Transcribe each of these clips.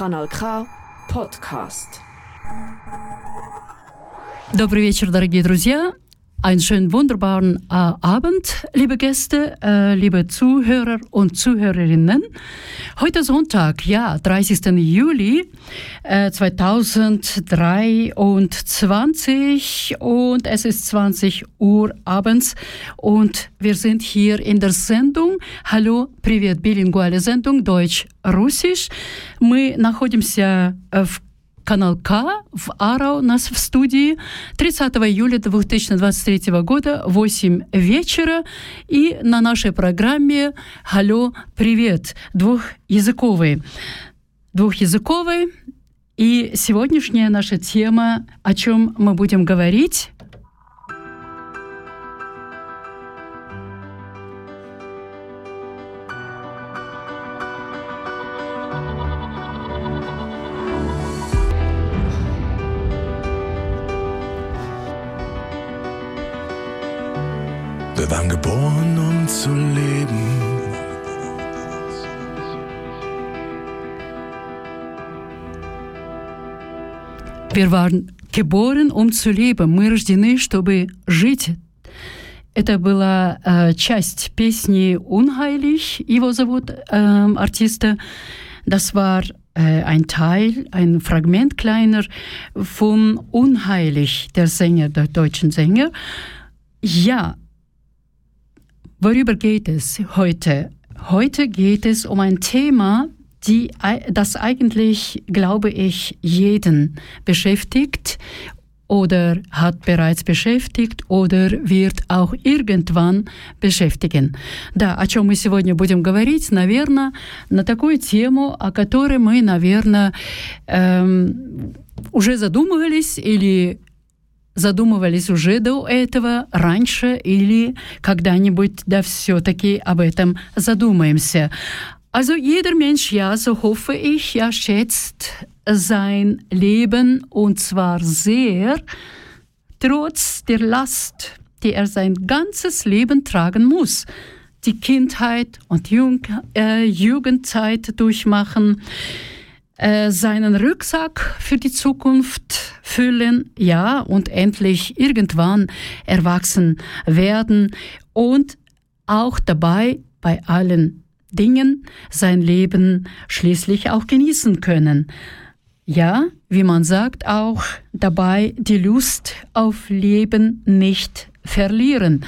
Канал К подкаст. Добрый вечер, дорогие друзья. Einen schönen, wunderbaren äh, Abend, liebe Gäste, äh, liebe Zuhörer und Zuhörerinnen. Heute Sonntag, ja, 30. Juli äh, 2023 und es ist 20 Uhr abends und wir sind hier in der Sendung Hallo, привет, билингвальная Sendung Deutsch-Russisch. Мы находимся в канал К в Ара у нас в студии 30 июля 2023 года 8 вечера и на нашей программе «Алло, привет!» двухязыковый. Двухязыковый. И сегодняшняя наша тема, о чем мы будем говорить, Wir waren geboren, um zu leben. Мы рождены, чтобы жить. Это была э, часть песни «Unheilig», его зовут э, артиста. Das war äh, ein Teil, ein Fragment kleiner von «Unheilig», der Sänger, der deutschen Sänger. Ja, worüber geht es heute? Heute geht es um ein Thema, die, das eigentlich, glaube ich, jeden beschäftigt oder hat bereits beschäftigt oder wird auch irgendwann beschäftigen. Да, о чем мы сегодня будем говорить, наверное, на такую тему, о которой мы, наверное, эм, уже задумывались или задумывались уже до этого, раньше или когда-нибудь, да все-таки об этом задумаемся. Also jeder Mensch, ja, so hoffe ich, ja, schätzt sein Leben und zwar sehr, trotz der Last, die er sein ganzes Leben tragen muss. Die Kindheit und Jung, äh, Jugendzeit durchmachen, äh, seinen Rucksack für die Zukunft füllen, ja, und endlich irgendwann erwachsen werden und auch dabei bei allen Dingen sein Leben schließlich auch genießen können. Ja, wie man sagt, auch dabei die Lust auf Leben nicht verlieren.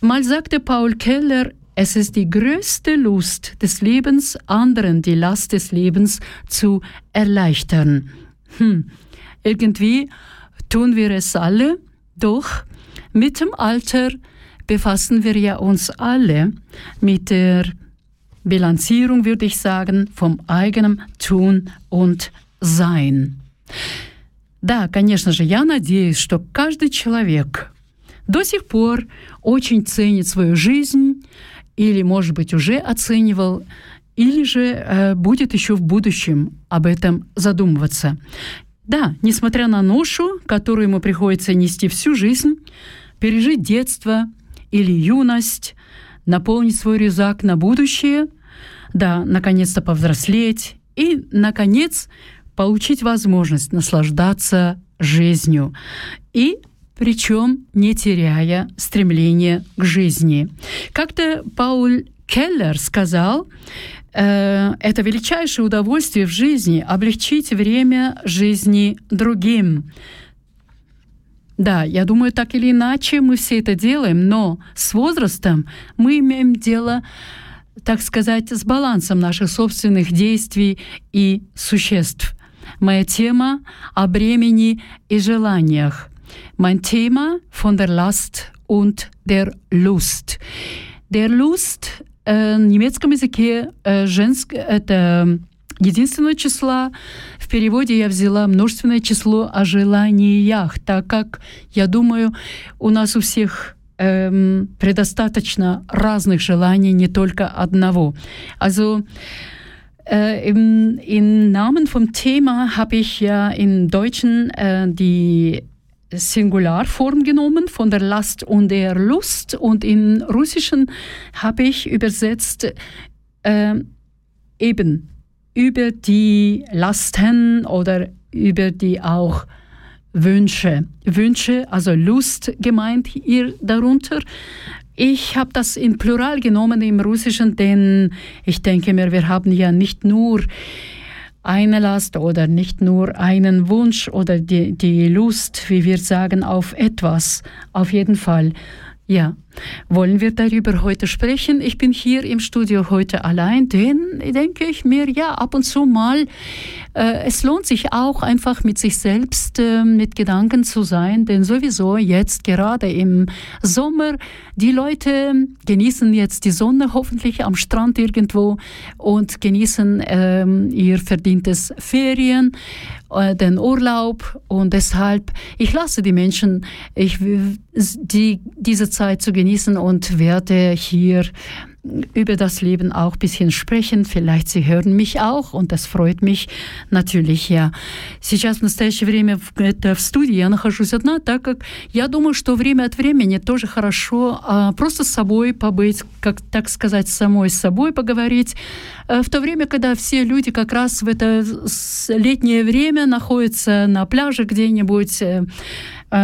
Mal sagte Paul Keller, es ist die größte Lust des Lebens, anderen die Last des Lebens zu erleichtern. Hm. Irgendwie tun wir es alle, doch mit dem Alter befassen wir ja uns alle mit der Bilanzierung, würde ich sagen, vom eigenen Tun und Sein. Да, конечно же, я надеюсь, что каждый человек до сих пор очень ценит свою жизнь или, может быть, уже оценивал, или же э, будет еще в будущем об этом задумываться. Да, несмотря на ношу, которую ему приходится нести всю жизнь, пережить детство или юность, наполнить свой рюкзак на будущее, да, наконец-то повзрослеть и, наконец, получить возможность наслаждаться жизнью и причем не теряя стремление к жизни. Как-то Пауль Келлер сказал, э, это величайшее удовольствие в жизни облегчить время жизни другим. Да, я думаю, так или иначе мы все это делаем, но с возрастом мы имеем дело так сказать, с балансом наших собственных действий и существ. Моя тема о бремени и желаниях. Mein Thema von der Last und der Lust. Der Lust э, в немецком языке э, женск, это единственное числа. В переводе я взяла множественное число о желаниях, так как, я думаю, у нас у всех ähm, предостаточно разных желаний, не только одного. Also äh, im, im, Namen vom Thema habe ich ja im Deutschen äh, die Singularform genommen von der Last und der Lust und im Russischen habe ich übersetzt äh, eben über die Lasten oder über die auch Wünsche. Wünsche, also Lust gemeint hier darunter. Ich habe das in Plural genommen im Russischen, denn ich denke mir, wir haben ja nicht nur eine Last oder nicht nur einen Wunsch oder die, die Lust, wie wir sagen, auf etwas. Auf jeden Fall. Ja, wollen wir darüber heute sprechen? Ich bin hier im Studio heute allein, denn denke ich mir, ja, ab und zu mal, äh, es lohnt sich auch einfach mit sich selbst, äh, mit Gedanken zu sein, denn sowieso jetzt gerade im Sommer, die Leute genießen jetzt die Sonne hoffentlich am Strand irgendwo und genießen äh, ihr verdientes Ferien äh, den Urlaub und deshalb, ich lasse die Menschen ich, die, diese Zeit zu genießen und werde hier über das Leben auch ein bisschen sprechen. Vielleicht Sie hören mich auch, und das freut mich natürlich, я. Сейчас в настоящее время это в студии я нахожусь одна, так как я думаю, что время от времени тоже хорошо а, просто с собой побыть, как так сказать, самой с собой поговорить. А, в то время, когда все люди как раз в это летнее время находятся на пляже где-нибудь, Э,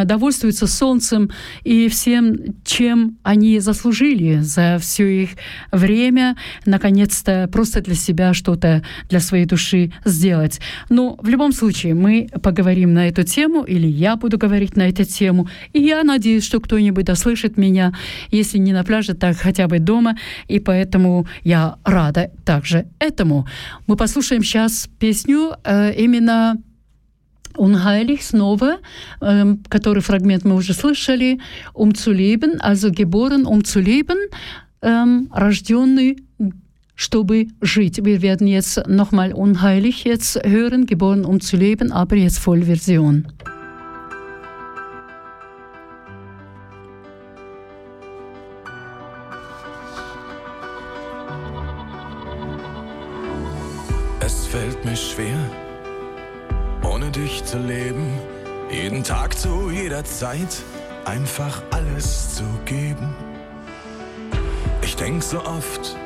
довольствуются солнцем и всем, чем они заслужили за все их время, наконец-то просто для себя что-то для своей души сделать. Но в любом случае мы поговорим на эту тему, или я буду говорить на эту тему, и я надеюсь, что кто-нибудь дослышит меня, если не на пляже, так хотя бы дома, и поэтому я рада также этому. Мы послушаем сейчас песню э, именно Unheilig снова, äh, который фрагмент мы уже слышали, um zu leben, also geboren, um zu leben, ähm, рожденный, чтобы жить. Wir werden jetzt nochmal unheilig jetzt hören, geboren, um zu leben, aber jetzt Vollversion. Es fällt mir schwer ohne dich zu leben. Jeden Tag zu jeder Zeit einfach alles zu geben. Ich denk so oft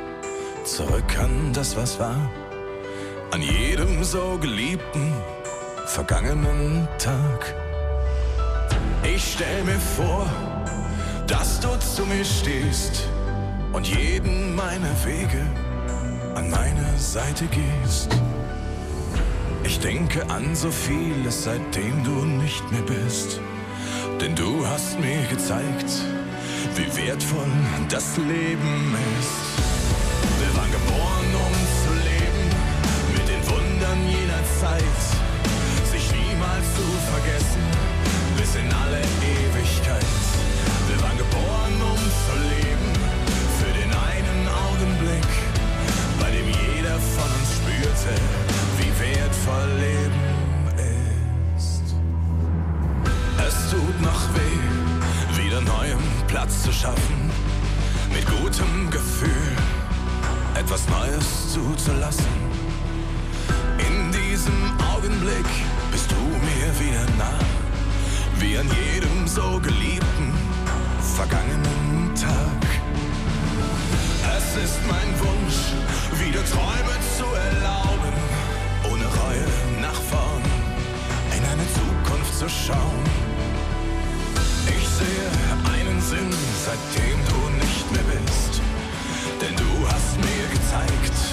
zurück an das, was war, an jedem so geliebten, vergangenen Tag. Ich stell mir vor, dass du zu mir stehst und jeden meiner Wege an meine Seite gehst. Ich denke an so vieles, seitdem du nicht mehr bist. Denn du hast mir gezeigt, wie wertvoll das Leben ist. Wir waren geboren, um zu leben, mit den Wundern jener Zeit. Sich niemals zu vergessen, bis in alle Ewigkeit. Wir waren geboren, um zu leben, für den einen Augenblick, bei dem jeder von uns spürte, Es tut noch weh, wieder neuem Platz zu schaffen, mit gutem Gefühl etwas Neues zuzulassen. In diesem Augenblick bist du mir wieder nah, wie an jedem so geliebten, vergangenen Tag. Es ist mein Wunsch, wieder Träume zu erlauben nach vorn in eine Zukunft zu schauen. Ich sehe einen Sinn, seitdem du nicht mehr bist, denn du hast mir gezeigt,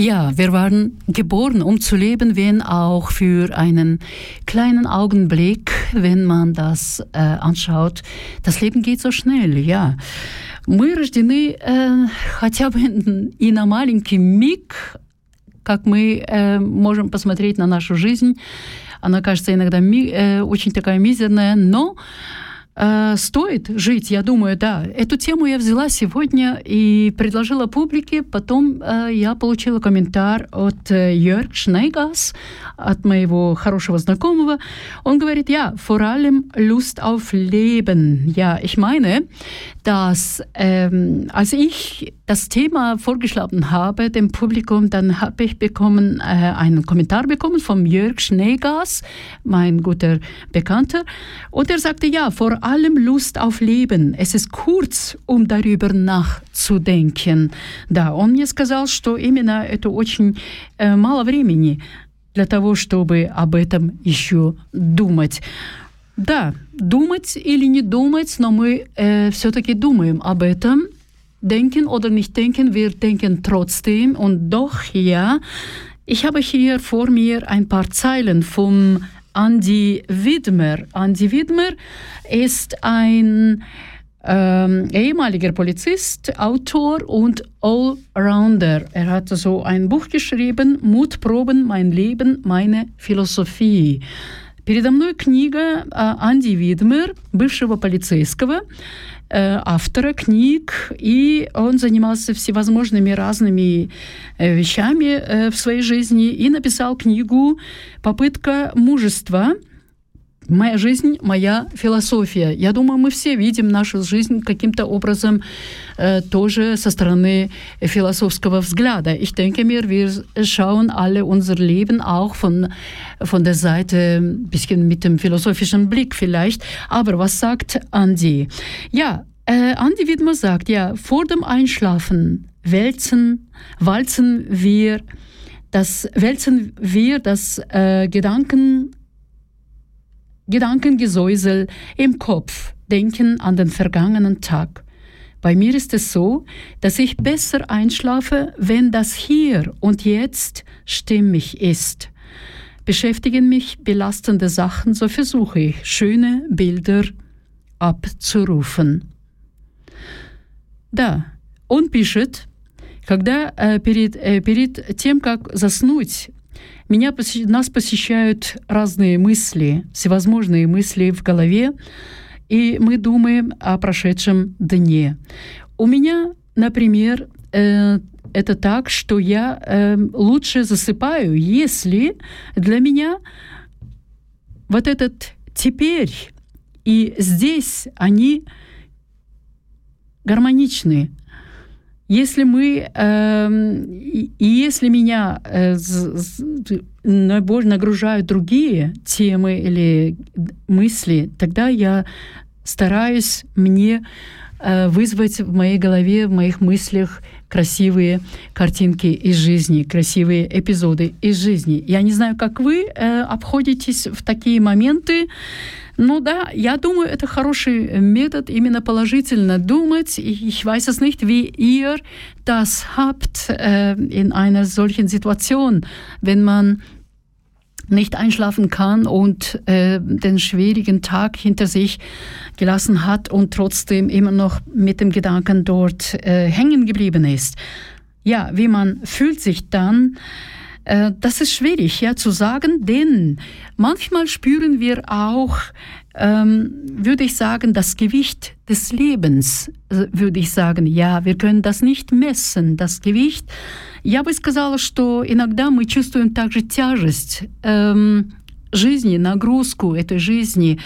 Ja, wir waren geboren, um zu leben, wenn auch für einen kleinen Augenblick, wenn man das äh, anschaut. Das Leben geht so schnell, ja. Мы рождены э, хотя бы и на маленький миг, как мы э, можем посмотреть на нашу жизнь. Она кажется иногда ми, э, очень такая мизерная, но э, стоит жить, я думаю, да. Эту тему я взяла сегодня и предложила публике. Потом э, я получила комментарий от э, Jörg Schneigас, от моего хорошего знакомого. Он говорит, ja, vor allem Lust auf Leben. Ja, ich meine, dass ähm, als ich das Thema vorgeschlagen habe dem Publikum, dann habe ich bekommen äh, einen Kommentar bekommen von Jörg Schneegas, mein guter Bekannter, und er sagte ja, vor allem Lust auf Leben. Es ist kurz, um darüber nachzudenken. Да, он мне сказал, что именно это очень э, мало времени для того, чтобы об этом еще думать. Да, думать или не думать, но мы äh, все-таки думаем об этом. Denken oder nicht denken, wir denken trotzdem. Und doch, ja, ich habe hier vor mir ein paar Zeilen vom Andy Widmer. Andy Widmer ist ein ähm, ehemaliger Polizist, Autor und Allrounder. Er hat so ein Buch geschrieben, Mutproben, mein Leben, meine Philosophie. Передо мной книга Анди Видмер, бывшего полицейского, Автора книг, и он занимался всевозможными разными вещами в своей жизни и написал книгу «Попытка мужества», Моя жизнь, моя философия. Я думаю, мы все видим нашу жизнь каким-то образом äh, тоже со стороны philosophischer взгляда. Ich denke mir, wir schauen alle unser Leben auch von, von der Seite ein bisschen mit dem philosophischen Blick vielleicht. Aber was sagt Andi? Ja, äh, Andi Widmer sagt, ja, vor dem Einschlafen wälzen, walzen wir das, wälzen wir das äh, Gedanken Gedankengesäusel im Kopf, denken an den vergangenen Tag. Bei mir ist es so, dass ich besser einschlafe, wenn das Hier und Jetzt stimmig ist. Beschäftigen mich belastende Sachen, so versuche ich, schöne Bilder abzurufen. Да, он пишет, когда э, перед, э, перед тем, как заснуть, Меня, нас посещают разные мысли, всевозможные мысли в голове, и мы думаем о прошедшем дне. У меня, например, э, это так, что я э, лучше засыпаю, если для меня вот этот теперь и здесь они гармоничны. Если мы, э, если меня э, нагружают другие темы или мысли, тогда я стараюсь мне э, вызвать в моей голове, в моих мыслях красивые картинки из жизни, красивые эпизоды из жизни. Я не знаю, как вы э, обходитесь в такие моменты, ну да, я думаю, это хороший метод, именно положительно думать. Ich weiß es nicht, wie ihr das habt äh, in einer solchen Situation, wenn man nicht einschlafen kann und äh, den schwierigen Tag hinter sich gelassen hat und trotzdem immer noch mit dem Gedanken dort äh, hängen geblieben ist. Ja, wie man fühlt sich dann, Äh, das ist schwierig ja, zu sagen, denn manchmal spüren wir auch, ähm, würde ich sagen, das Gewicht des Lebens, äh, würde ich sagen, ja, wir können das nicht messen, das Gewicht. Я бы сказала, что иногда мы чувствуем также тяжесть эм, жизни, нагрузку этой жизни.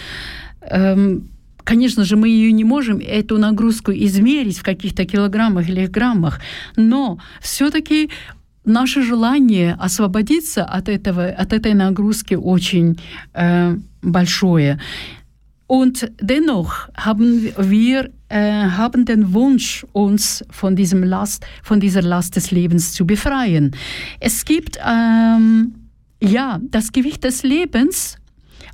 Эм, Конечно же, мы ее не можем, эту нагрузку, измерить в каких-то килограммах или граммах, но все-таки наше желание освободиться от, этого, от этой нагрузки очень äh, большое. Und dennoch haben wir äh, haben den Wunsch, uns von diesem Last, von dieser Last des Lebens zu befreien. Es gibt ähm, ja das Gewicht des Lebens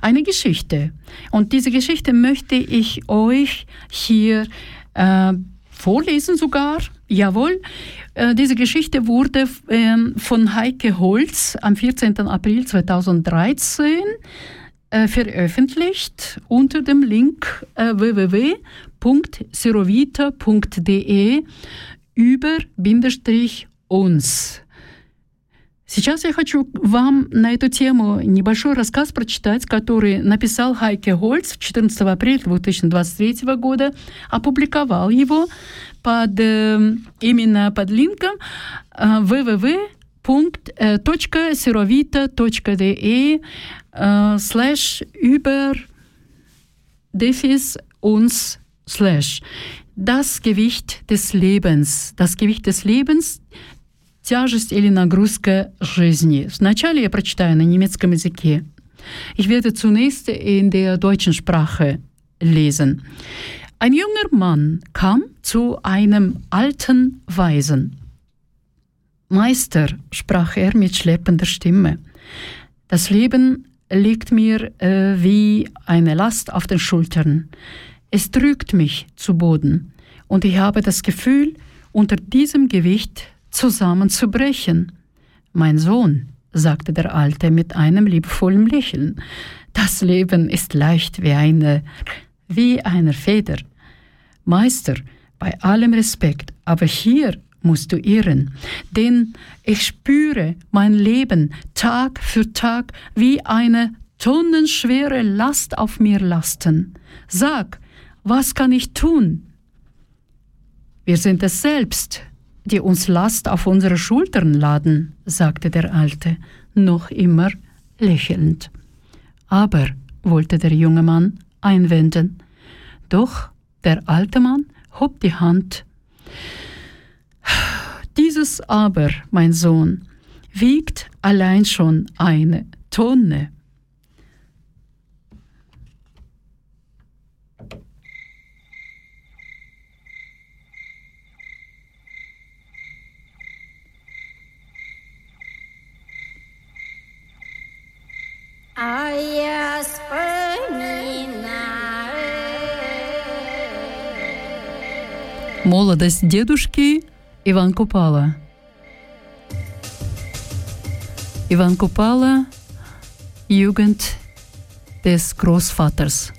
eine Geschichte. Und diese Geschichte möchte ich euch hier äh, vorlesen sogar. Jawohl. Äh, diese Geschichte wurde äh, von Heike Holz am 14. April 2013 äh, veröffentlicht unter dem Link äh, www.serovita.de über Bindestrich uns. Сейчас я хочу вам на эту тему небольшой рассказ прочитать, который написал Хайке Гольц 14 апреля 2023 года, опубликовал его под, э, именно под линком э, www.serovita.de äh, slash über Defis uns slash das Gewicht des Lebens. Das Gewicht des Lebens Тяжесть или нагрузка жизни. Вначале я прочитаю на немецком языке. Ich werde zunächst in der deutschen Sprache lesen. Ein junger Mann kam zu einem alten Weisen. Meister, sprach er mit schleppender Stimme, das Leben liegt mir äh, wie eine Last auf den Schultern. Es drückt mich zu Boden und ich habe das Gefühl, unter diesem Gewicht zusammenzubrechen. Mein Sohn, sagte der Alte mit einem liebevollen Lächeln, das Leben ist leicht wie eine, wie eine Feder. Meister, bei allem Respekt, aber hier musst du irren, denn ich spüre mein Leben Tag für Tag wie eine tonnenschwere Last auf mir lasten. Sag, was kann ich tun? Wir sind es selbst, die uns Last auf unsere Schultern laden, sagte der Alte, noch immer lächelnd. Aber, wollte der junge Mann einwenden, doch der alte Mann hob die Hand. Dieses Aber, mein Sohn, wiegt allein schon eine Tonne. Молодость дедушки Иван Купала. Иван Купала, Jugend des Großvaters.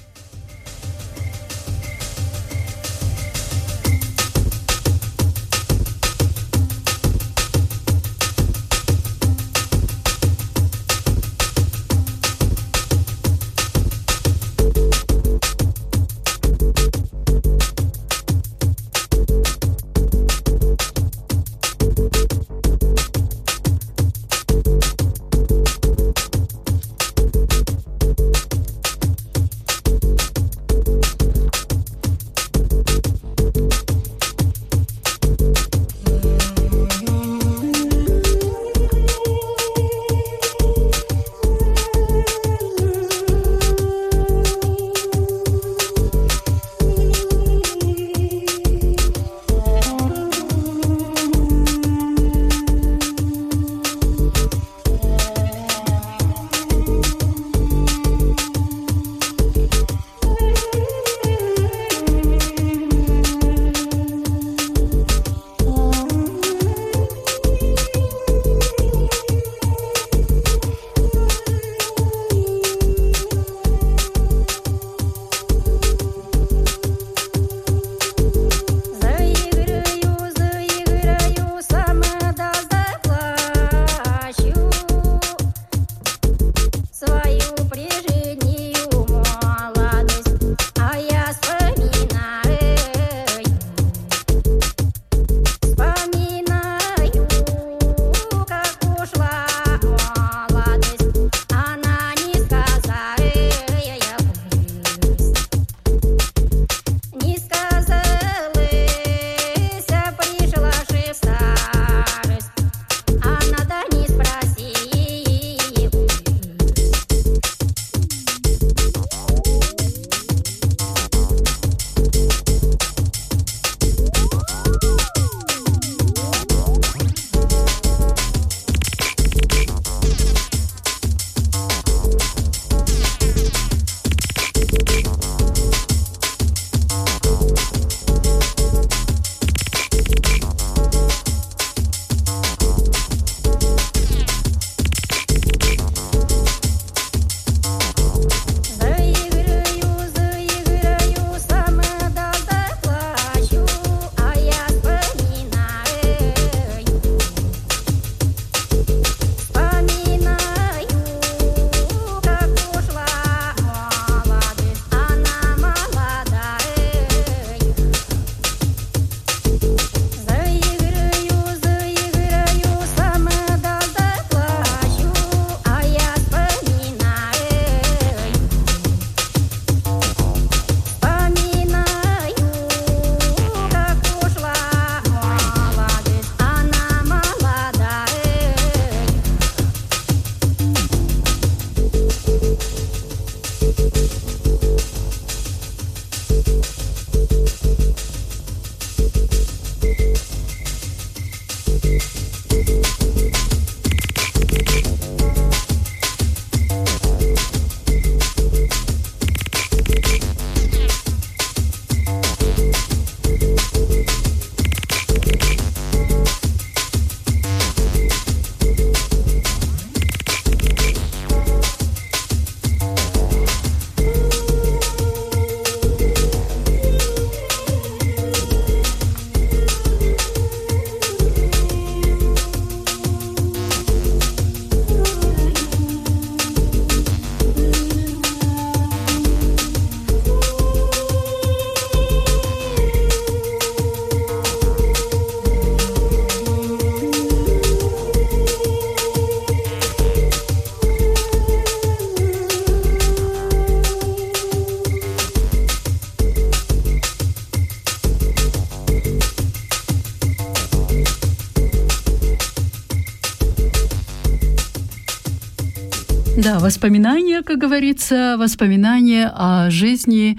Воспоминания, как говорится, воспоминания о жизни.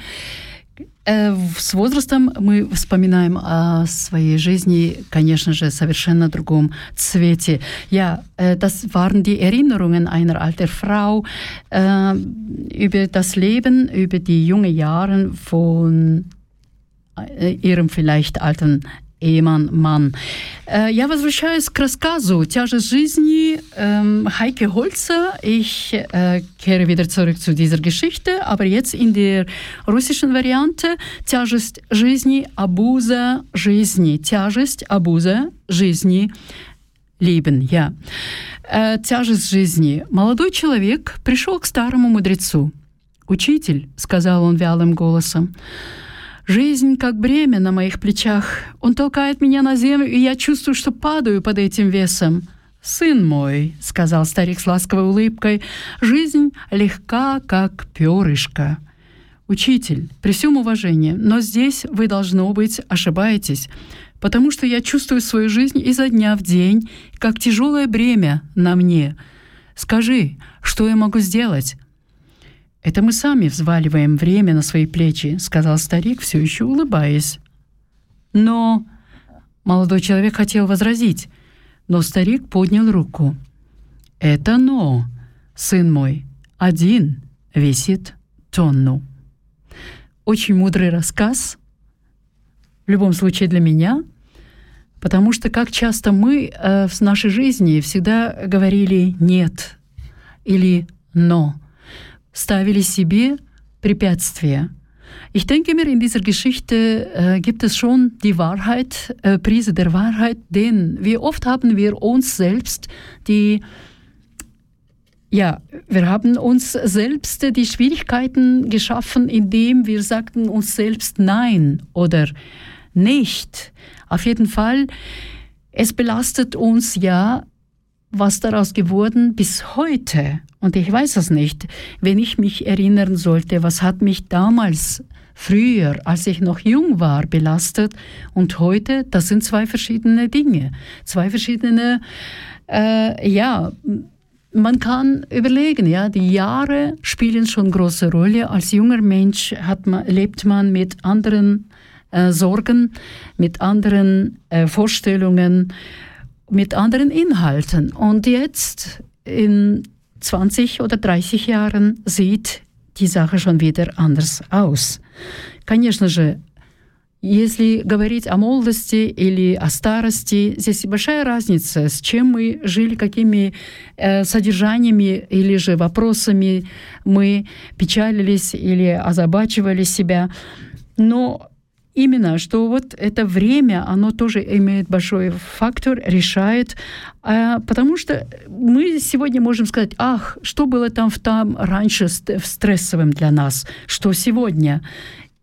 Э, с возрастом мы вспоминаем о своей жизни, конечно же, совершенно другом Цвете. Ja, äh, das waren die Erinnerungen einer alten Frau äh, über das Leben, über die jungen Jahre von äh, ihrem vielleicht alten Ehemann, Mann. Я возвращаюсь к рассказу «Тяжесть жизни» Heike Holzer. Ich kehre wieder zurück zu dieser Geschichte, aber jetzt in der russischen Variante «Тяжесть жизни», «Абуза жизни». «Тяжесть», «Абуза жизни», «Либен», я. «Тяжесть жизни». Молодой человек пришел к старому мудрецу. «Учитель», — сказал он вялым голосом, — Жизнь как бремя на моих плечах. Он толкает меня на землю, и я чувствую, что падаю под этим весом. «Сын мой», — сказал старик с ласковой улыбкой, — «жизнь легка, как перышко». «Учитель, при всем уважении, но здесь вы, должно быть, ошибаетесь, потому что я чувствую свою жизнь изо дня в день, как тяжелое бремя на мне. Скажи, что я могу сделать? «Это мы сами взваливаем время на свои плечи», — сказал старик, все еще улыбаясь. «Но...» — молодой человек хотел возразить, но старик поднял руку. «Это «но», сын мой, один весит тонну». Очень мудрый рассказ, в любом случае для меня, потому что как часто мы э, в нашей жизни всегда говорили «нет» или «но», ставили себе препятствия. Ich denke mir, in dieser Geschichte äh, gibt es schon die Wahrheit, äh, Prise der Wahrheit, denn wie oft haben wir uns selbst die ja, wir haben uns selbst die Schwierigkeiten geschaffen, indem wir sagten uns selbst Nein oder nicht. Auf jeden Fall, es belastet uns ja, was daraus geworden bis heute. Und ich weiß es nicht. Wenn ich mich erinnern sollte, was hat mich damals früher, als ich noch jung war, belastet und heute, das sind zwei verschiedene Dinge. Zwei verschiedene, äh, ja, man kann überlegen, ja, die Jahre spielen schon große Rolle. Als junger Mensch hat man, lebt man mit anderen äh, Sorgen, mit anderen äh, Vorstellungen, mit anderen Inhalten. Und jetzt in 20 oder 30 Jahren sieht die Sache schon wieder anders aus. Конечно же, если говорить о молодости или о старости, здесь большая разница, с чем мы жили, какими э, содержаниями или же вопросами мы печалились или озабачивали себя. Но Именно, что вот это время, оно тоже имеет большой фактор, решает, а, потому что мы сегодня можем сказать, ах, что было там, там раньше стрессовым для нас, что сегодня.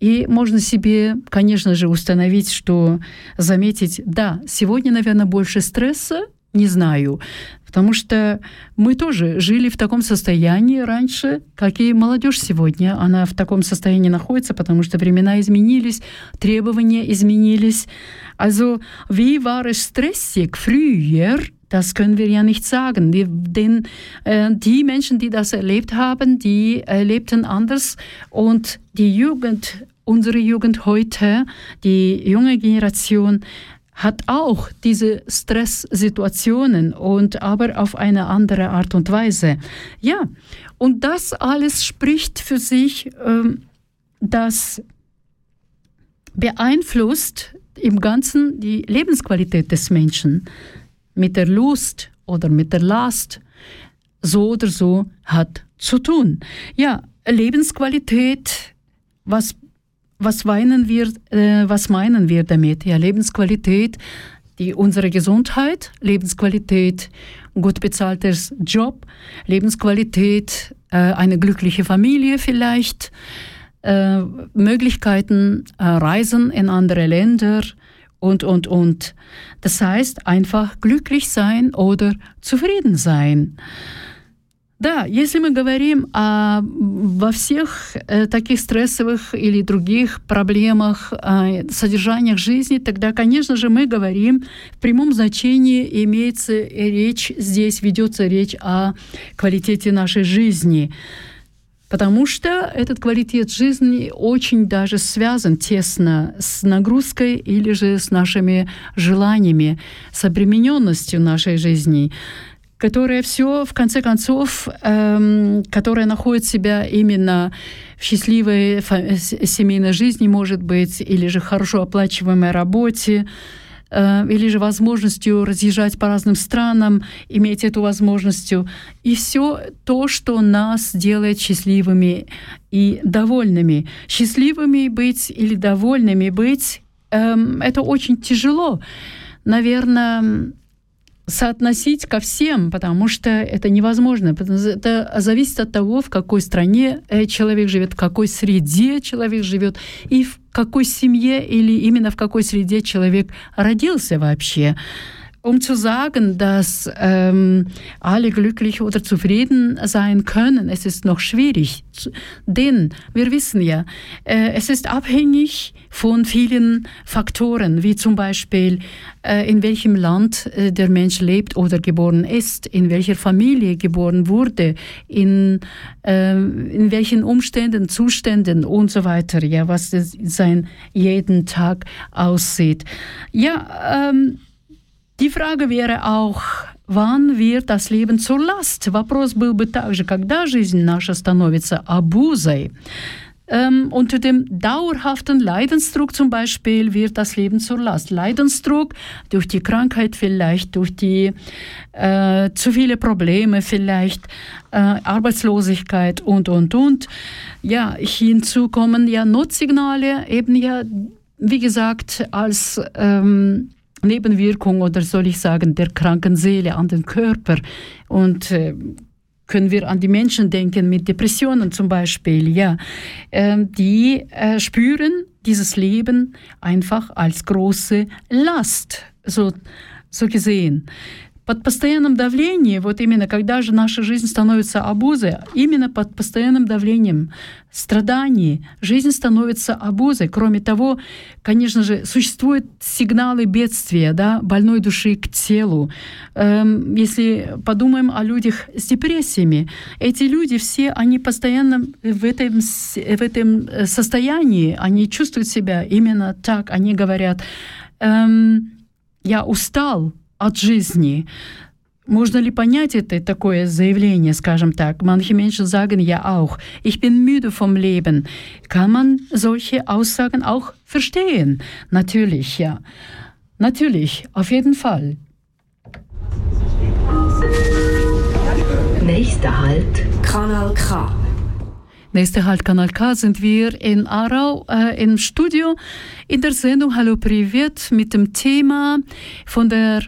И можно себе, конечно же, установить, что заметить, да, сегодня, наверное, больше стресса, не знаю, Потому что мы тоже жили в таком состоянии раньше, как и молодежь сегодня. Она в таком состоянии находится, потому что времена изменились, требования изменились. Also, wie war es stressig früher? Das können wir ja nicht sagen. Die, denn äh, die Menschen, die das erlebt haben, die lebten anders. Und die Jugend, unsere Jugend heute, die junge Generation, hat auch diese Stresssituationen und aber auf eine andere Art und Weise. Ja, und das alles spricht für sich, ähm, das beeinflusst im Ganzen die Lebensqualität des Menschen mit der Lust oder mit der Last so oder so hat zu tun. Ja, Lebensqualität, was was meinen wir, äh, was meinen wir damit? Ja, Lebensqualität, die, unsere Gesundheit, Lebensqualität, gut bezahltes Job, Lebensqualität, äh, eine glückliche Familie vielleicht, äh, Möglichkeiten, äh, Reisen in andere Länder und, und, und. Das heißt einfach glücklich sein oder zufrieden sein. Да, если мы говорим о, во всех э, таких стрессовых или других проблемах, э, содержаниях жизни, тогда, конечно же, мы говорим в прямом значении имеется речь, здесь ведется речь о квалитете нашей жизни. Потому что этот квалитет жизни очень даже связан тесно с нагрузкой или же с нашими желаниями, с обремененностью нашей жизни которая все, в конце концов, эм, которая находит себя именно в счастливой семейной жизни, может быть, или же хорошо оплачиваемой работе, э, или же возможностью разъезжать по разным странам, иметь эту возможностью. И все то, что нас делает счастливыми и довольными. Счастливыми быть или довольными быть, эм, это очень тяжело. Наверное, соотносить ко всем, потому что это невозможно. Это зависит от того, в какой стране э, человек живет, в какой среде человек живет и в какой семье или именно в какой среде человек родился вообще. Um zu sagen, dass ähm, alle glücklich oder zufrieden sein können, es ist noch schwierig. Denn wir wissen ja, äh, es ist abhängig von vielen Faktoren, wie zum Beispiel äh, in welchem Land äh, der Mensch lebt oder geboren ist, in welcher Familie geboren wurde, in, äh, in welchen Umständen, Zuständen und so weiter, ja, was sein jeden Tag aussieht. Ja, ähm, Die Frage wäre auch, wann wird das Leben zur Last? Вопрос был бы также, когда жизнь наша становится обузой. Ähm, unter dem dauerhaften Leidensdruck zum Beispiel wird das Leben zur Last. Leidensdruck durch die Krankheit vielleicht, durch die äh, zu viele Probleme vielleicht, äh, Arbeitslosigkeit und, und, und. Ja, hinzu kommen ja Notsignale, eben ja, wie gesagt, als ähm, Nebenwirkung oder soll ich sagen der kranken Seele an den Körper. Und äh, können wir an die Menschen denken mit Depressionen zum Beispiel, ja, äh, die äh, spüren dieses Leben einfach als große Last, so, so gesehen. Под постоянным давлением, вот именно когда же наша жизнь становится обузой, именно под постоянным давлением страданий жизнь становится обузой. Кроме того, конечно же, существуют сигналы бедствия, да, больной души к телу. Эм, если подумаем о людях с депрессиями, эти люди все, они постоянно в этом, в этом состоянии, они чувствуют себя именно так, они говорят, эм, я устал, от жизни. Можно ли понять это такое заявление, скажем так? Manche Menschen sagen ja auch, ich bin müde vom Leben. Kann man solche Aussagen auch verstehen? Natürlich, ja. Natürlich, auf jeden Fall. Nächster Halt, Kanal K. Nächster Halt Kanal K sind wir in Aarau äh, im Studio in der Sendung Hallo Privet mit dem Thema von der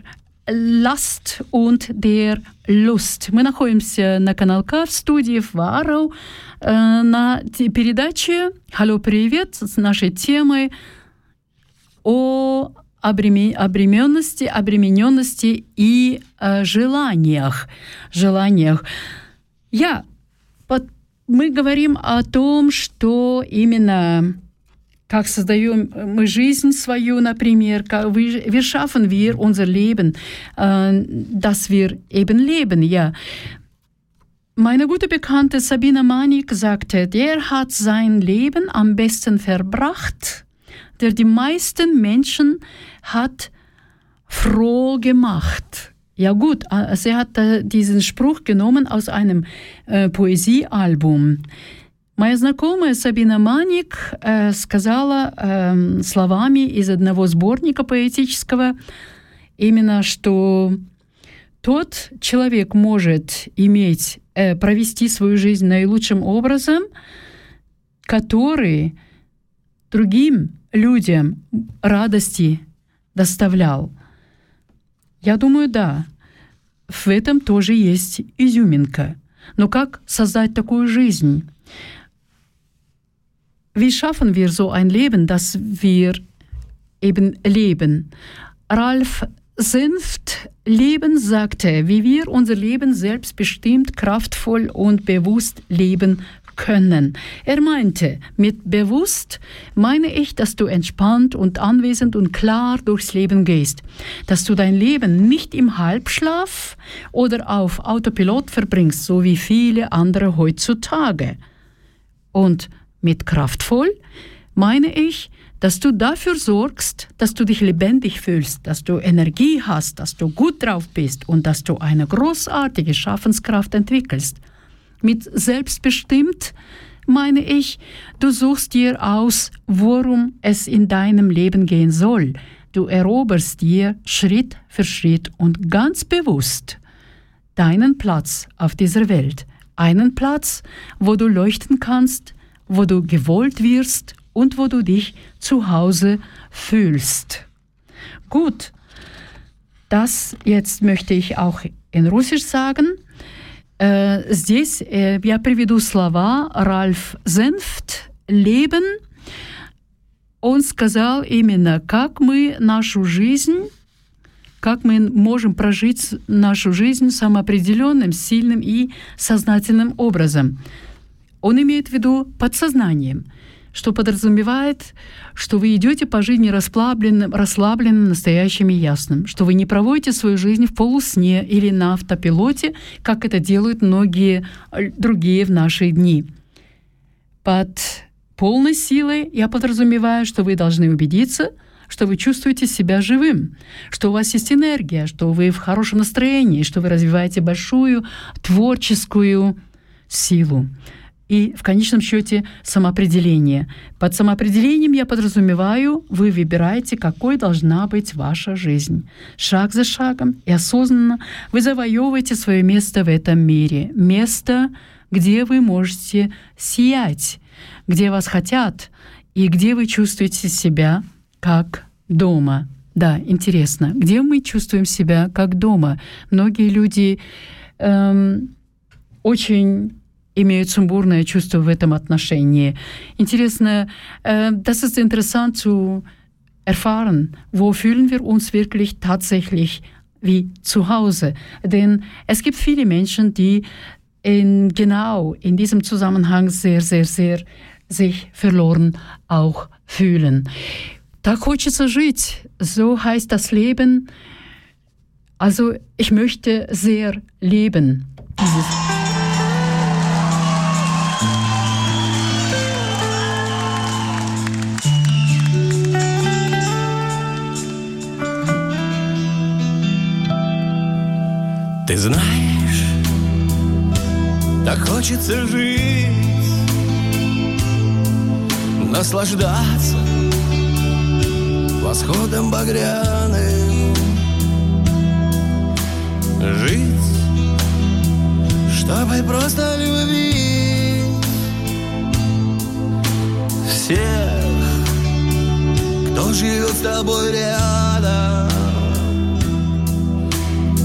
Last und der Lust. Мы находимся на канал К в студии в Варау э, на передаче «Алло, привет» с нашей темой о обремененности, обремененности и э, желаниях. желаниях. Я, под, мы говорим о том, что именно как sozdaем мы жизнь свою, например, как wie schaffen wir unser Leben, äh, dass wir eben leben, ja. Meine gute Bekannte Sabina Manik sagte, der hat sein Leben am besten verbracht, der die meisten Menschen hat froh gemacht. Ja gut, sie hat diesen Spruch genommen aus einem äh, Poesiealbum. Моя знакомая Сабина Маник э, сказала э, словами из одного сборника поэтического именно, что тот человек может иметь, э, провести свою жизнь наилучшим образом, который другим людям радости доставлял. Я думаю, да, в этом тоже есть изюминка. Но как создать такую жизнь? Wie schaffen wir so ein Leben, dass wir eben leben? Ralf Sinft Leben sagte, wie wir unser Leben selbstbestimmt, kraftvoll und bewusst leben können. Er meinte, mit bewusst meine ich, dass du entspannt und anwesend und klar durchs Leben gehst, dass du dein Leben nicht im Halbschlaf oder auf Autopilot verbringst, so wie viele andere heutzutage. Und mit kraftvoll meine ich, dass du dafür sorgst, dass du dich lebendig fühlst, dass du Energie hast, dass du gut drauf bist und dass du eine großartige Schaffenskraft entwickelst. Mit selbstbestimmt meine ich, du suchst dir aus, worum es in deinem Leben gehen soll. Du eroberst dir Schritt für Schritt und ganz bewusst deinen Platz auf dieser Welt. Einen Platz, wo du leuchten kannst, wo du gewollt wirst und wo du dich zu Hause fühlst. Gut, das jetzt möchte ich auch in Russisch sagen. Здесь я приведу слова Ральф Зенфт «Лебен». Он сказал именно, как мы нашу жизнь, как мы можем прожить нашу жизнь самоопределенным, сильным и сознательным образом. Он имеет в виду подсознанием – что подразумевает, что вы идете по жизни расслабленным, расслабленным, настоящим и ясным, что вы не проводите свою жизнь в полусне или на автопилоте, как это делают многие э, другие в наши дни. Под полной силой я подразумеваю, что вы должны убедиться, что вы чувствуете себя живым, что у вас есть энергия, что вы в хорошем настроении, что вы развиваете большую творческую силу и в конечном счете самоопределение. Под самоопределением я подразумеваю, вы выбираете, какой должна быть ваша жизнь. Шаг за шагом и осознанно вы завоевываете свое место в этом мире. Место, где вы можете сиять, где вас хотят и где вы чувствуете себя как дома. Да, интересно, где мы чувствуем себя как дома? Многие люди эм, очень имеют сумбурное чувство в этом отношении. Интересно, äh, das ist interessant zu erfahren, wo fühlen wir uns wirklich tatsächlich wie zu Hause. Denn es gibt viele Menschen, die in, genau in diesem Zusammenhang sehr, sehr, sehr sich verloren auch fühlen. Da хочется жить, so heißt das Leben. Also ich möchte sehr leben. Dieses знаешь, так хочется жить, наслаждаться восходом багряным, жить, чтобы просто любить всех, кто живет с тобой рядом.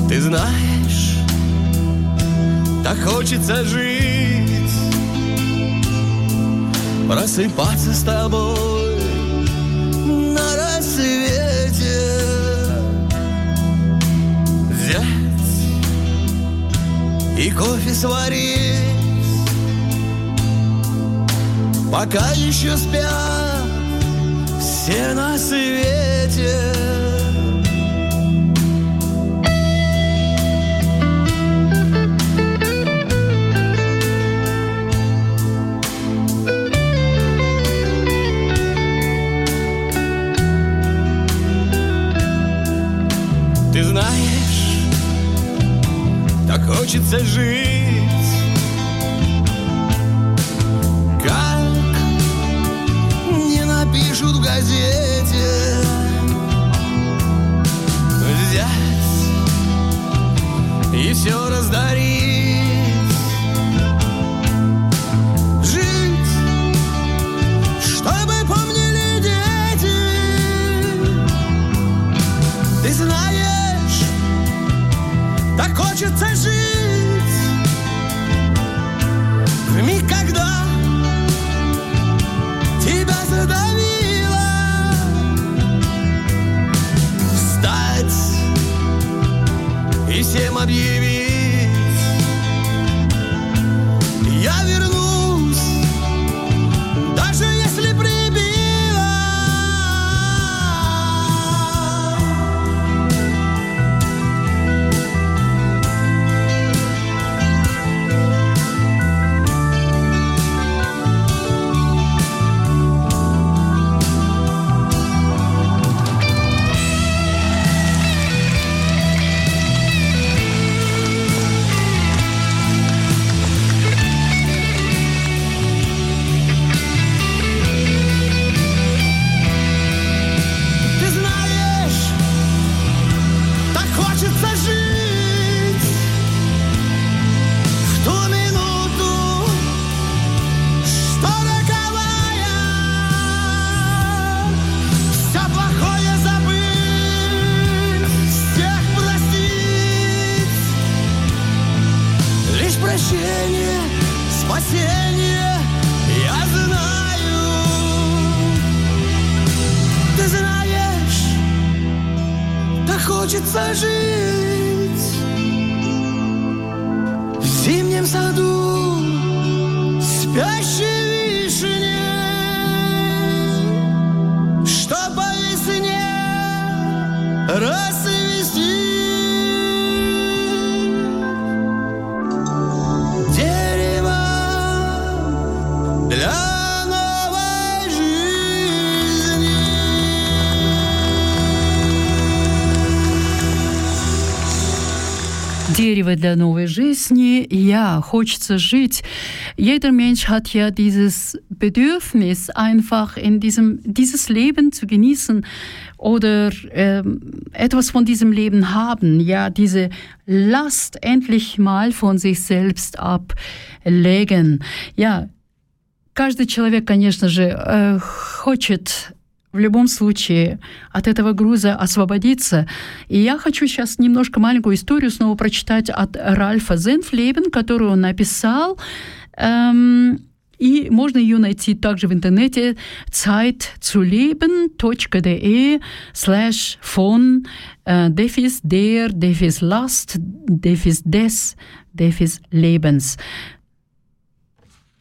Ты знаешь, так хочется жить Просыпаться с тобой на рассвете. Взять и кофе сварить. Пока еще спят все на свете хочется жить. Как не напишут в газете Взять и все раздарить. Жить, чтобы помнили дети. Ты знаешь, так хочется жить всем объявить. Дерево для новой жизни, ja, хочется жить. Jeder Mensch hat ja dieses Bedürfnis, einfach in diesem, dieses Leben zu genießen oder ähm, etwas von diesem Leben haben, ja, diese Last endlich mal von sich selbst ablegen. Ja, каждый человек, конечно же, э, хочет в любом случае от этого груза освободиться. И я хочу сейчас немножко маленькую историю снова прочитать от Ральфа Зенфлебен, которую он написал. Эм, и можно ее найти также в интернете zeitzuleben.de slash von äh, Defis der, Defis Last, Defis des, Defis Lebens.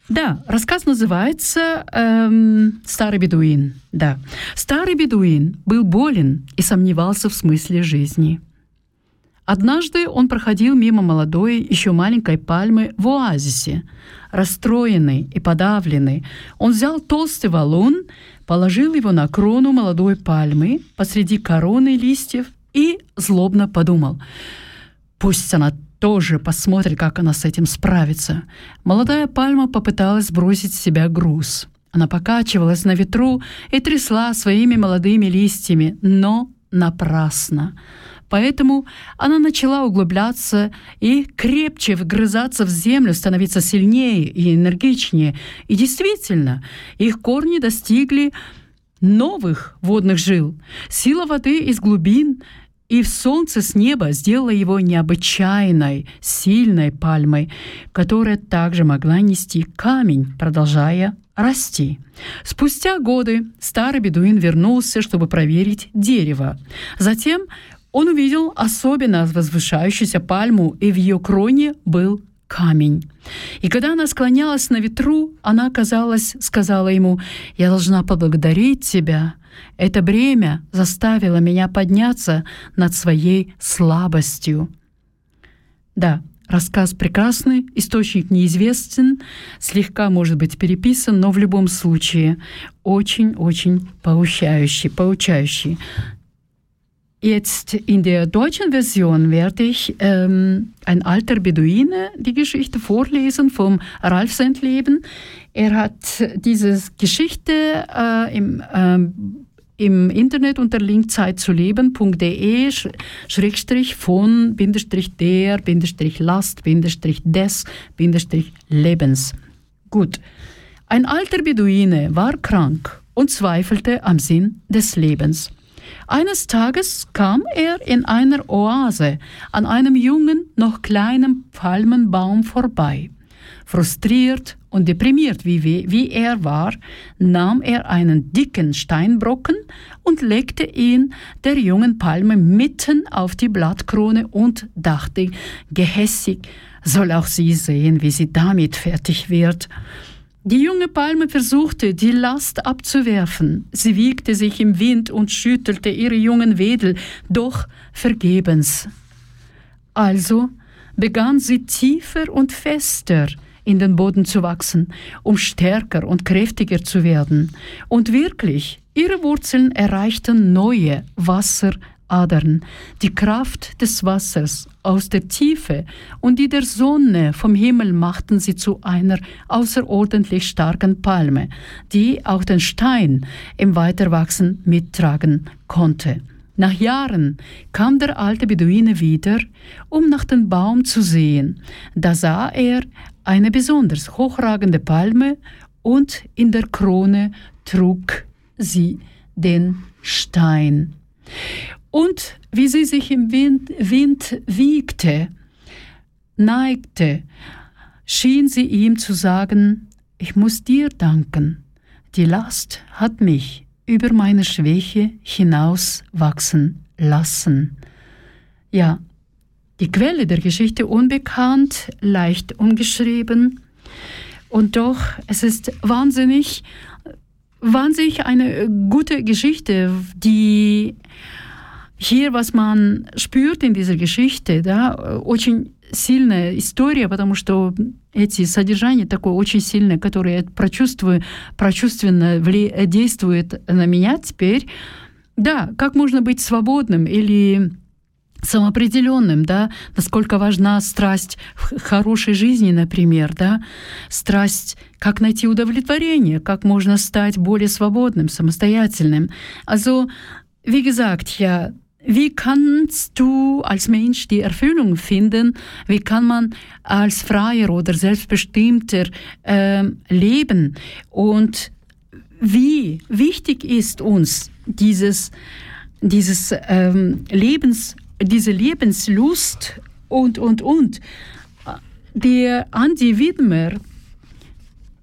Да, рассказ называется эм, «Старый бедуин». Да. Старый бедуин был болен и сомневался в смысле жизни. Однажды он проходил мимо молодой, еще маленькой пальмы в оазисе. Расстроенный и подавленный, он взял толстый валун, положил его на крону молодой пальмы посреди короны листьев и злобно подумал, «Пусть она тоже посмотрит, как она с этим справится. Молодая пальма попыталась сбросить с себя груз. Она покачивалась на ветру и трясла своими молодыми листьями, но напрасно. Поэтому она начала углубляться и крепче вгрызаться в землю, становиться сильнее и энергичнее. И действительно, их корни достигли новых водных жил. Сила воды из глубин и солнце с неба сделало его необычайной, сильной пальмой, которая также могла нести камень, продолжая расти. Спустя годы старый бедуин вернулся, чтобы проверить дерево. Затем он увидел особенно возвышающуюся пальму, и в ее кроне был камень. И когда она склонялась на ветру, она, казалось, сказала ему, «Я должна поблагодарить тебя. Это бремя заставило меня подняться над своей слабостью». Да, рассказ прекрасный, источник неизвестен, слегка, может быть, переписан, но в любом случае очень-очень поучающий, поучающий. Jetzt in der deutschen Version werde ich ähm, ein alter Beduine die Geschichte vorlesen vom Ralf Sendleben. Er hat diese Geschichte äh, im, ähm, im Internet unter link zeitzuleben.de Schrägstrich von Bindestrich der Bindestrich Last Bindestrich des Bindestrich Lebens. Gut. Ein alter Beduine war krank und zweifelte am Sinn des Lebens. Eines Tages kam er in einer Oase an einem jungen, noch kleinen Palmenbaum vorbei. Frustriert und deprimiert wie, wie er war, nahm er einen dicken Steinbrocken und legte ihn der jungen Palme mitten auf die Blattkrone und dachte gehässig, soll auch sie sehen, wie sie damit fertig wird. Die junge Palme versuchte, die Last abzuwerfen. Sie wiegte sich im Wind und schüttelte ihre jungen Wedel, doch vergebens. Also begann sie tiefer und fester in den Boden zu wachsen, um stärker und kräftiger zu werden. Und wirklich, ihre Wurzeln erreichten neue Wasseradern, die Kraft des Wassers aus der Tiefe und die der Sonne vom Himmel machten sie zu einer außerordentlich starken Palme, die auch den Stein im Weiterwachsen mittragen konnte. Nach Jahren kam der alte Beduine wieder, um nach dem Baum zu sehen. Da sah er eine besonders hochragende Palme und in der Krone trug sie den Stein. Und wie sie sich im Wind, Wind wiegte, neigte, schien sie ihm zu sagen, ich muss dir danken, die Last hat mich über meine Schwäche hinaus wachsen lassen. ja, die Quelle der Geschichte unbekannt, leicht umgeschrieben. Und doch, es ist wahnsinnig, wahnsinnig eine gute Geschichte, die hier, was man spürt in dieser Geschichte, да, очень сильная история, потому что эти содержания такое очень сильное, которое я прочувствую, прочувственно вли, действует на меня теперь. Да, как можно быть свободным или самоопределенным, да, насколько важна страсть в хорошей жизни, например, да, страсть, как найти удовлетворение, как можно стать более свободным, самостоятельным. Also, wie gesagt, ja, wie kannst du als Mensch die Erfüllung finden? Wie kann man als freier oder selbstbestimmter äh, leben? Und wie wichtig ist uns dieses, dieses ähm, Lebens diese Lebenslust und, und, und. Der Andy Widmer,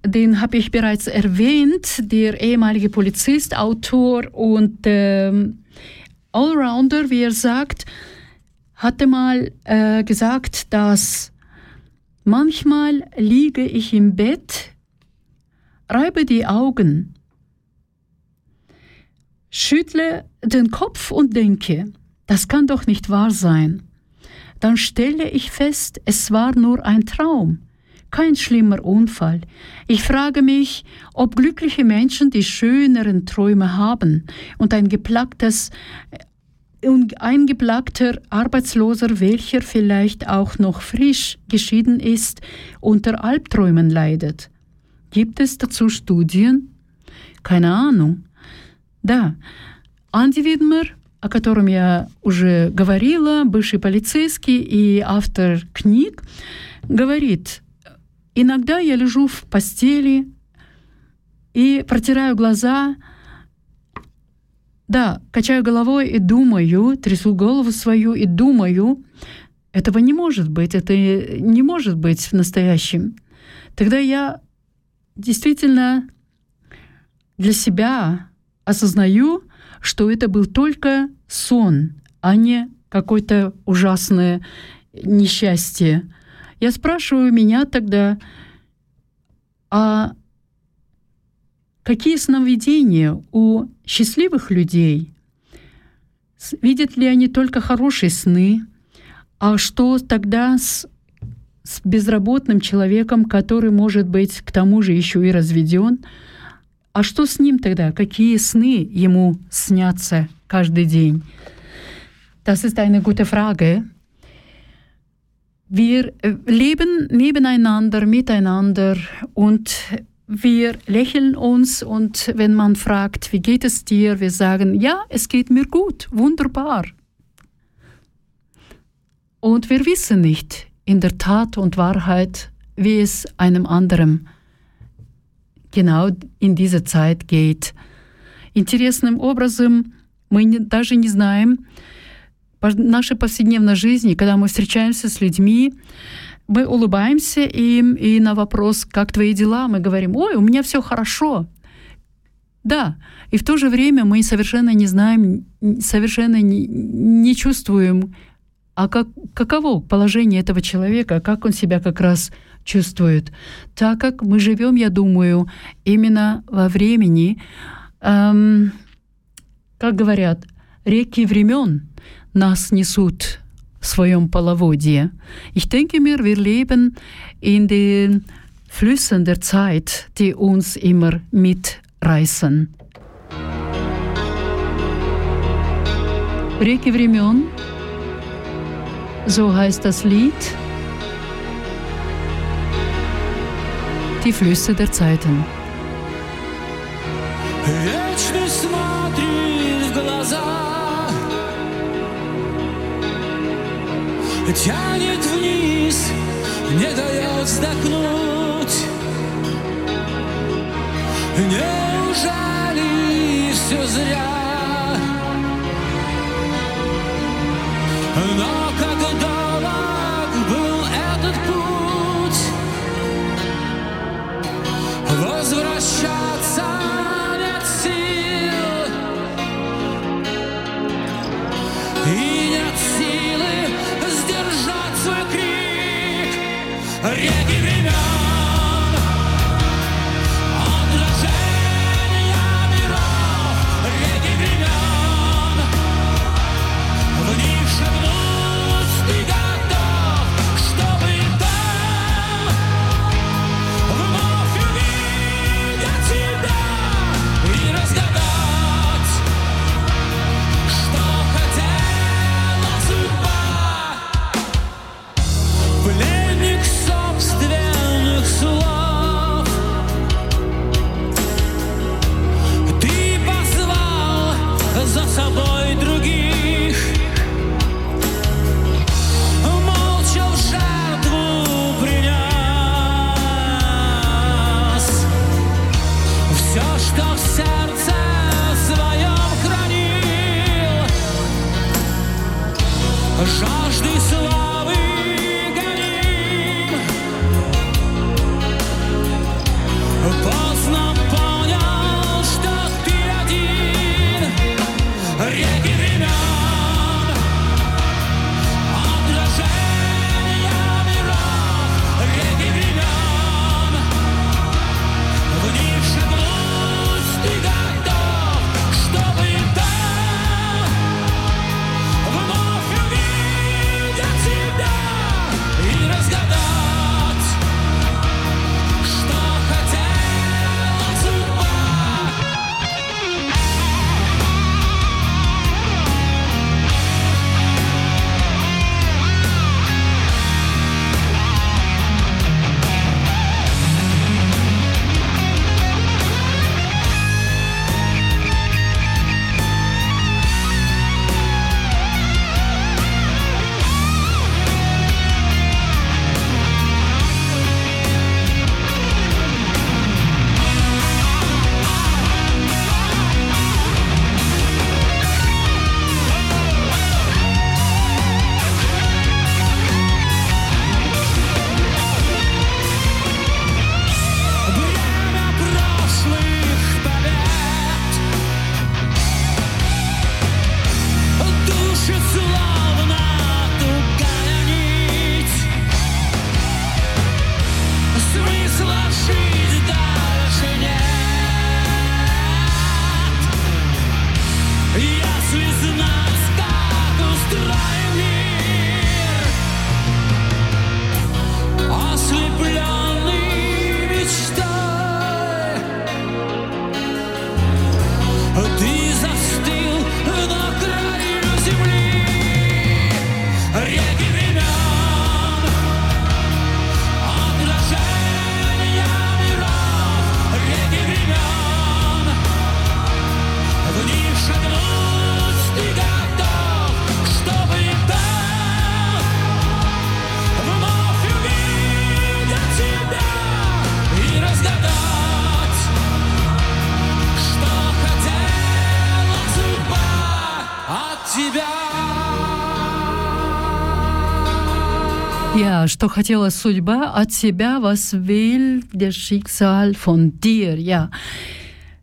den habe ich bereits erwähnt, der ehemalige Polizist, Autor und ähm, Allrounder, wie er sagt, hatte mal äh, gesagt, dass manchmal liege ich im Bett, reibe die Augen, schüttle den Kopf und denke, das kann doch nicht wahr sein. Dann stelle ich fest, es war nur ein Traum, kein schlimmer Unfall. Ich frage mich, ob glückliche Menschen die schöneren Träume haben und ein geplagtes äh, und ein geplagter Arbeitsloser, welcher vielleicht auch noch frisch geschieden ist, unter Albträumen leidet. Gibt es dazu Studien? Keine Ahnung. Da, Andi Widmer о котором я уже говорила, бывший полицейский и автор книг, говорит, иногда я лежу в постели и протираю глаза, да, качаю головой и думаю, трясу голову свою и думаю, этого не может быть, это не может быть в настоящем. Тогда я действительно для себя осознаю, что это был только сон, а не какое-то ужасное несчастье. Я спрашиваю меня тогда, а какие сновидения у счастливых людей? Видят ли они только хорошие сны? А что тогда с, с безработным человеком, который может быть к тому же еще и разведен? А что с ним тогда? Какие сны ему снятся каждый день? Das ist eine gute Frage. Wir leben nebeneinander, miteinander und wir lächeln uns und wenn man fragt, wie geht es dir, wir sagen, ja, es geht mir gut, wunderbar. Und wir wissen nicht in der Tat und Wahrheit, wie es einem anderen geht genau in dieser Zeit geht. Интересным образом мы не, даже не знаем по нашей повседневной жизни, когда мы встречаемся с людьми, мы улыбаемся им, и на вопрос «Как твои дела?» мы говорим «Ой, у меня все хорошо». Да, и в то же время мы совершенно не знаем, совершенно не, не чувствуем, а как, каково положение этого человека, как он себя как раз чувствует, так как мы живем, я думаю, именно во времени, эм, как говорят, реки времен нас несут в своем половодье. Ich denke mir, wir leben in den Flüssen der Zeit, die uns immer mitreißen. Реки времен, so heißt das Lied. Die Flüsse der Zeiten. Тянет вниз, не дает вздохнуть Неужели все зря? Но прощаться нет сил. И нет силы сдержать свой крик. Реки, реки. Что хотела судьба от себя, was will der Schicksal von dir? Ja.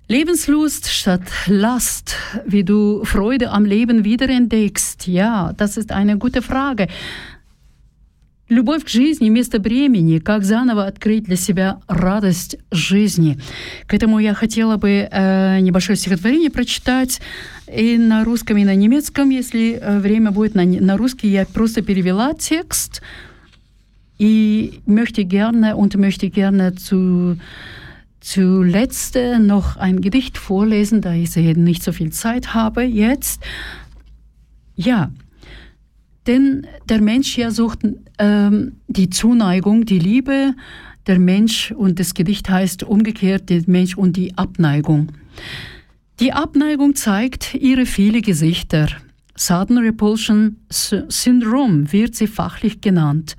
Lebenslust statt Last, wie du Freude am Leben wiederentdeckst. Ja, das ist eine gute Frage. Любовь к жизни вместо бремени, как заново открыть для себя радость жизни. К этому я хотела бы э, небольшое стихотворение прочитать и на русском, и на немецком. Если э, время будет на, на русский, я просто перевела текст и möchte gerne und möchte gerne zu zuletzt noch ein Gedicht vorlesen, da ich nicht so viel Zeit habe jetzt. Ja, denn der Mensch ja sucht ähm, die Zuneigung, die Liebe, der Mensch und das Gedicht heißt umgekehrt der Mensch und die Abneigung. Die Abneigung zeigt ihre viele Gesichter. Sudden Repulsion Syndrom wird sie fachlich genannt.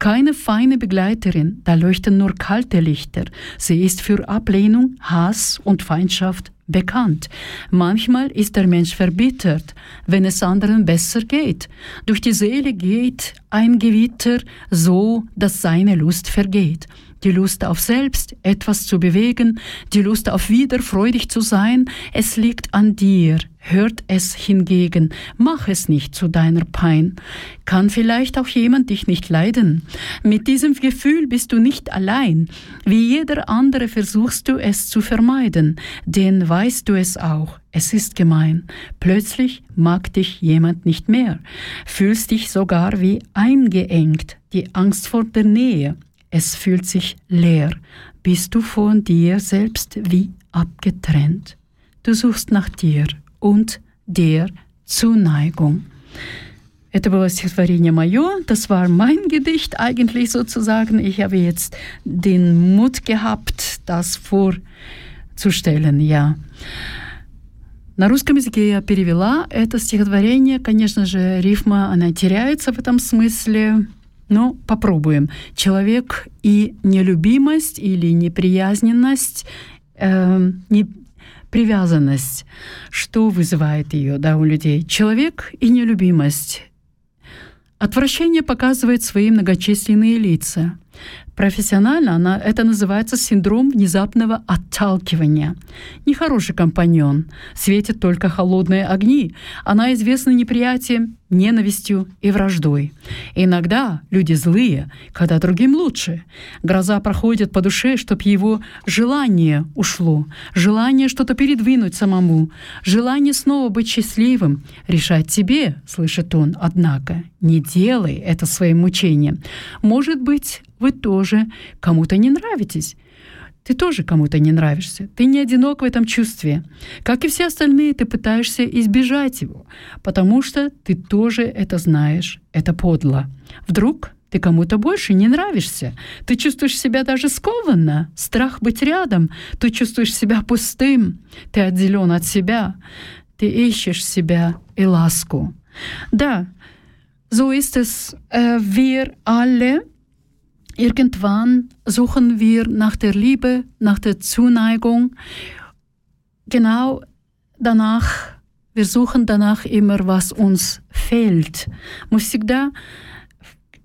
Keine feine Begleiterin, da leuchten nur kalte Lichter. Sie ist für Ablehnung, Hass und Feindschaft bekannt. Manchmal ist der Mensch verbittert, wenn es anderen besser geht. Durch die Seele geht ein Gewitter so, dass seine Lust vergeht. Die Lust auf selbst, etwas zu bewegen, die Lust auf wieder freudig zu sein, es liegt an dir, hört es hingegen, mach es nicht zu deiner Pein. Kann vielleicht auch jemand dich nicht leiden? Mit diesem Gefühl bist du nicht allein. Wie jeder andere versuchst du es zu vermeiden, denn weißt du es auch, es ist gemein. Plötzlich mag dich jemand nicht mehr, fühlst dich sogar wie eingeengt, die Angst vor der Nähe. Es fühlt sich leer. Bist du von dir selbst wie abgetrennt? Du suchst nach dir und der Zuneigung. Это было стихотворение мое, das war mein Gedicht eigentlich sozusagen. Ich habe jetzt den Mut gehabt, das vorzustellen, ja. На русском языке я перевела это стихотворение. Конечно же, рифма, она теряется в этом смысле. Но попробуем. Человек и нелюбимость или неприязненность, э, не, привязанность. Что вызывает ее да, у людей? Человек и нелюбимость. Отвращение показывает свои многочисленные лица. Профессионально она, это называется синдром внезапного отталкивания. Нехороший компаньон, светит только холодные огни. Она известна неприятием, ненавистью и враждой. Иногда люди злые, когда другим лучше. Гроза проходит по душе, чтоб его желание ушло, желание что-то передвинуть самому, желание снова быть счастливым, решать тебе, слышит он, однако, не делай это своим мучением. Может быть, вы тоже кому-то не нравитесь. Ты тоже кому-то не нравишься. Ты не одинок в этом чувстве. Как и все остальные, ты пытаешься избежать его, потому что ты тоже это знаешь. Это подло. Вдруг ты кому-то больше не нравишься. Ты чувствуешь себя даже скованно. Страх быть рядом. Ты чувствуешь себя пустым. Ты отделен от себя. Ты ищешь себя и ласку. Да, so ist es. Äh, wir alle Irgendwann suchen wir nach der Liebe, nach der Zuneigung. Genau danach, wir suchen danach immer, was uns fehlt. Мы всегда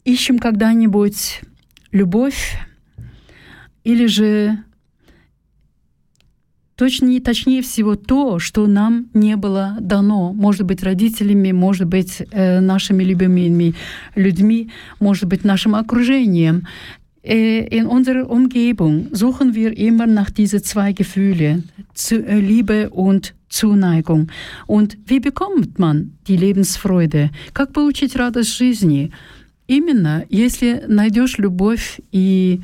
ищем когда-нибудь любовь или же точнее, точнее всего то, что нам не было дано. Может быть, родителями, может быть, э, нашими любимыми людьми, может быть, нашим окружением. In unserer Umgebung suchen wir immer nach diesen zwei Gefühle, äh, Liebe und Zuneigung. Und wie bekommt man die Lebensfreude? Как получить радость жизни? Именно, если найдешь любовь и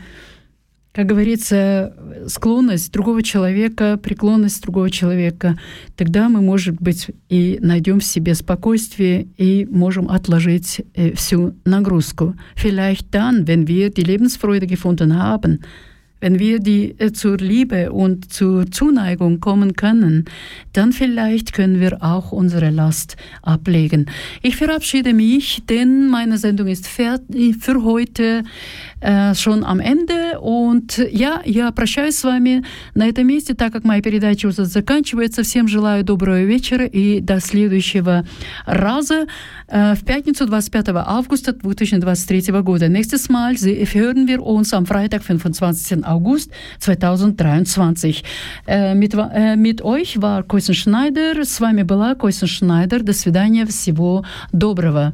как говорится, склонность другого человека, преклонность другого человека, тогда мы, может быть, и найдем в себе спокойствие и можем отложить э, всю нагрузку. Vielleicht dann, wenn wir die Lebensfreude gefunden haben, wenn wir die äh, zur Liebe und zur Zuneigung kommen können, dann vielleicht können wir auch unsere Last ablegen. Ich verabschiede mich, denn meine Sendung ist fertig für heute Э, schon am Ende. Und я, я прощаюсь с вами на этом месте, так как моя передача уже заканчивается. Всем желаю доброго вечера и до следующего раза э, в пятницу 25 августа 2023 года. Nächstes Mal hören wir uns am Freitag, 25. August 2023. Äh, mit, äh, mit euch war Койсен Шнайдер. С вами была Койсен Шнайдер. До свидания. Всего доброго.